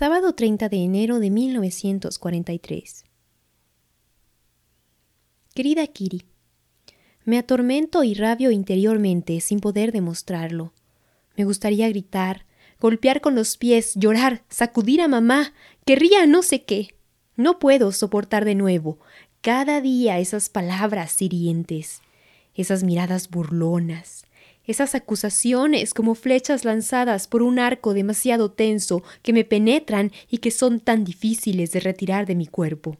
Sábado 30 de enero de 1943. Querida Kiri, me atormento y rabio interiormente sin poder demostrarlo. Me gustaría gritar, golpear con los pies, llorar, sacudir a mamá, querría no sé qué. No puedo soportar de nuevo cada día esas palabras hirientes, esas miradas burlonas, esas acusaciones como flechas lanzadas por un arco demasiado tenso que me penetran y que son tan difíciles de retirar de mi cuerpo.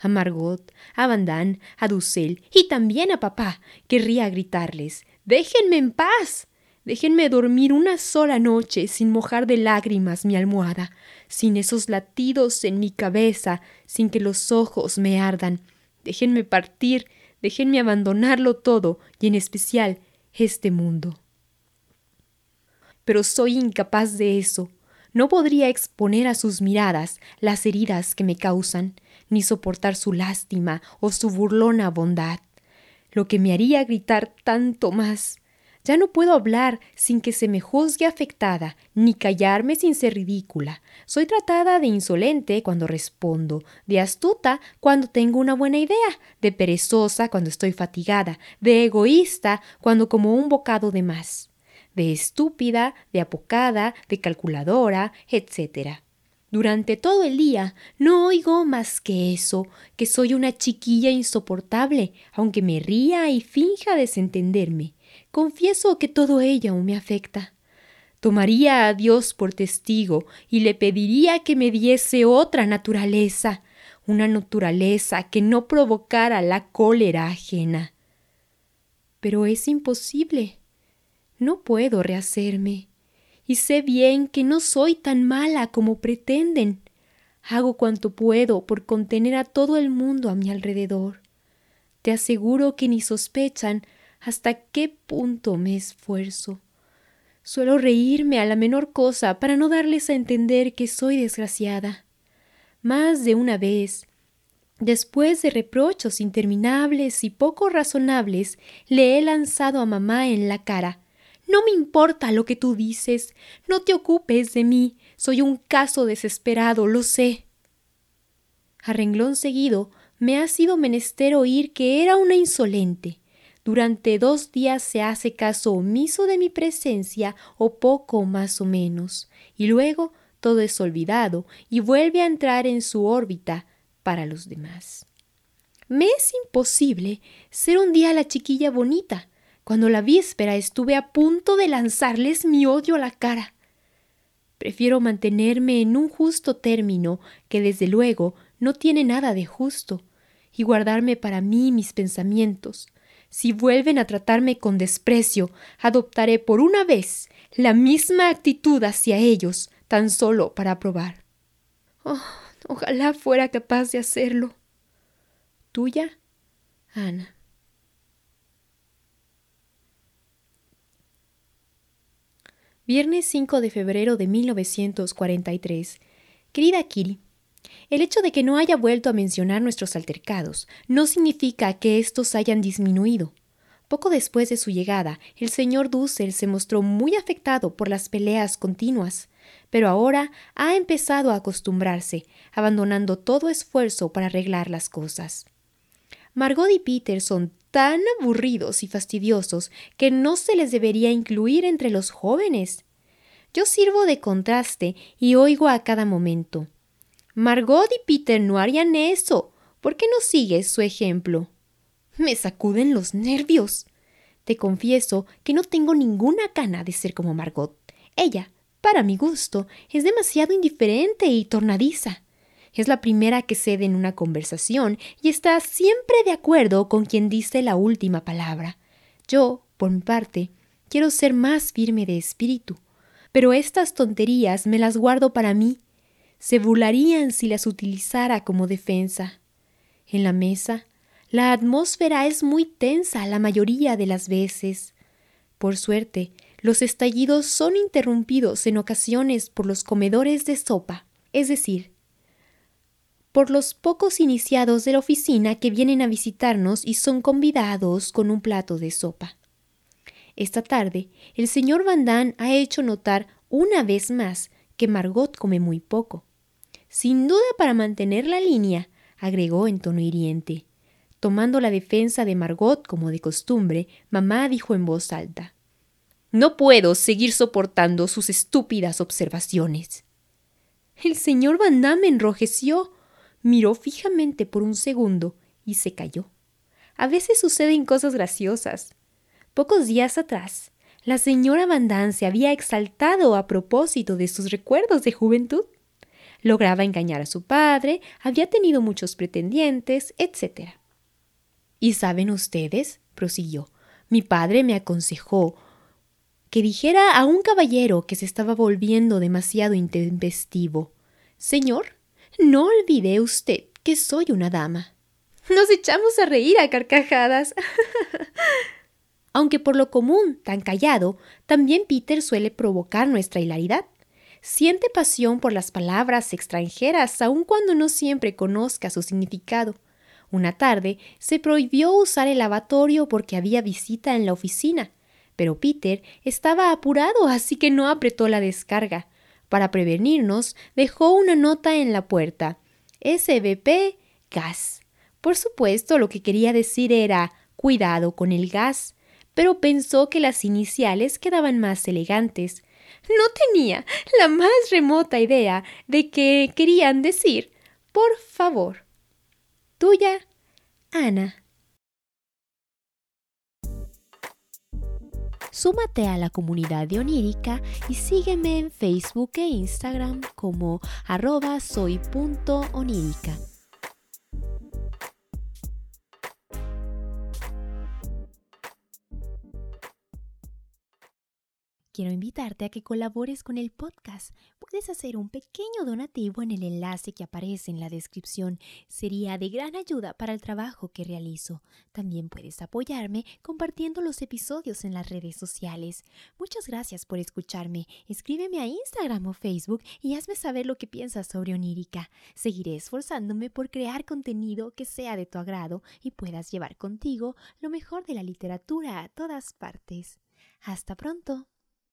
A Margot, a Van a Dussel y también a papá querría gritarles Déjenme en paz. Déjenme dormir una sola noche sin mojar de lágrimas mi almohada, sin esos latidos en mi cabeza, sin que los ojos me ardan. Déjenme partir, déjenme abandonarlo todo, y en especial este mundo. Pero soy incapaz de eso. No podría exponer a sus miradas las heridas que me causan, ni soportar su lástima o su burlona bondad. Lo que me haría gritar tanto más. Ya no puedo hablar sin que se me juzgue afectada, ni callarme sin ser ridícula. Soy tratada de insolente cuando respondo, de astuta cuando tengo una buena idea, de perezosa cuando estoy fatigada, de egoísta cuando como un bocado de más, de estúpida, de apocada, de calculadora, etc. Durante todo el día no oigo más que eso, que soy una chiquilla insoportable, aunque me ría y finja desentenderme. Confieso que todo ello me afecta. Tomaría a Dios por testigo y le pediría que me diese otra naturaleza, una naturaleza que no provocara la cólera ajena. Pero es imposible. No puedo rehacerme. Y sé bien que no soy tan mala como pretenden. Hago cuanto puedo por contener a todo el mundo a mi alrededor. Te aseguro que ni sospechan hasta qué punto me esfuerzo. Suelo reírme a la menor cosa para no darles a entender que soy desgraciada. Más de una vez, después de reprochos interminables y poco razonables, le he lanzado a mamá en la cara. No me importa lo que tú dices, no te ocupes de mí, soy un caso desesperado, lo sé. A renglón seguido me ha sido menester oír que era una insolente, durante dos días se hace caso omiso de mi presencia o poco más o menos, y luego todo es olvidado y vuelve a entrar en su órbita para los demás. Me es imposible ser un día la chiquilla bonita, cuando la víspera estuve a punto de lanzarles mi odio a la cara. Prefiero mantenerme en un justo término, que desde luego no tiene nada de justo, y guardarme para mí mis pensamientos, si vuelven a tratarme con desprecio, adoptaré por una vez la misma actitud hacia ellos, tan solo para probar. Oh, ojalá fuera capaz de hacerlo. Tuya, Ana. Viernes 5 de febrero de 1943. Querida Kiri, el hecho de que no haya vuelto a mencionar nuestros altercados no significa que estos hayan disminuido. Poco después de su llegada, el señor Dussel se mostró muy afectado por las peleas continuas, pero ahora ha empezado a acostumbrarse, abandonando todo esfuerzo para arreglar las cosas. Margot y Peter son tan aburridos y fastidiosos que no se les debería incluir entre los jóvenes. Yo sirvo de contraste y oigo a cada momento. Margot y Peter no harían eso. ¿Por qué no sigues su ejemplo? Me sacuden los nervios. Te confieso que no tengo ninguna gana de ser como Margot. Ella, para mi gusto, es demasiado indiferente y tornadiza. Es la primera que cede en una conversación y está siempre de acuerdo con quien dice la última palabra. Yo, por mi parte, quiero ser más firme de espíritu. Pero estas tonterías me las guardo para mí se burlarían si las utilizara como defensa. En la mesa, la atmósfera es muy tensa la mayoría de las veces. Por suerte, los estallidos son interrumpidos en ocasiones por los comedores de sopa, es decir, por los pocos iniciados de la oficina que vienen a visitarnos y son convidados con un plato de sopa. Esta tarde, el señor Van Damme ha hecho notar una vez más que Margot come muy poco. Sin duda para mantener la línea, agregó en tono hiriente. Tomando la defensa de Margot como de costumbre, mamá dijo en voz alta No puedo seguir soportando sus estúpidas observaciones. El señor Van Damme enrojeció, miró fijamente por un segundo y se calló. A veces suceden cosas graciosas. Pocos días atrás, la señora Van Damme se había exaltado a propósito de sus recuerdos de juventud lograba engañar a su padre, había tenido muchos pretendientes, etc. Y saben ustedes, prosiguió, mi padre me aconsejó que dijera a un caballero que se estaba volviendo demasiado intempestivo Señor, no olvide usted que soy una dama. Nos echamos a reír a carcajadas. Aunque por lo común, tan callado, también Peter suele provocar nuestra hilaridad siente pasión por las palabras extranjeras aun cuando no siempre conozca su significado. Una tarde se prohibió usar el lavatorio porque había visita en la oficina, pero Peter estaba apurado así que no apretó la descarga. Para prevenirnos, dejó una nota en la puerta. SBP gas. Por supuesto, lo que quería decir era cuidado con el gas, pero pensó que las iniciales quedaban más elegantes. No tenía la más remota idea de qué querían decir. Por favor. Tuya, Ana. Súmate a la comunidad de Onírica y sígueme en Facebook e Instagram como arroba soy.onírica. quiero invitarte a que colabores con el podcast. Puedes hacer un pequeño donativo en el enlace que aparece en la descripción. Sería de gran ayuda para el trabajo que realizo. También puedes apoyarme compartiendo los episodios en las redes sociales. Muchas gracias por escucharme. Escríbeme a Instagram o Facebook y hazme saber lo que piensas sobre Onírica. Seguiré esforzándome por crear contenido que sea de tu agrado y puedas llevar contigo lo mejor de la literatura a todas partes. Hasta pronto.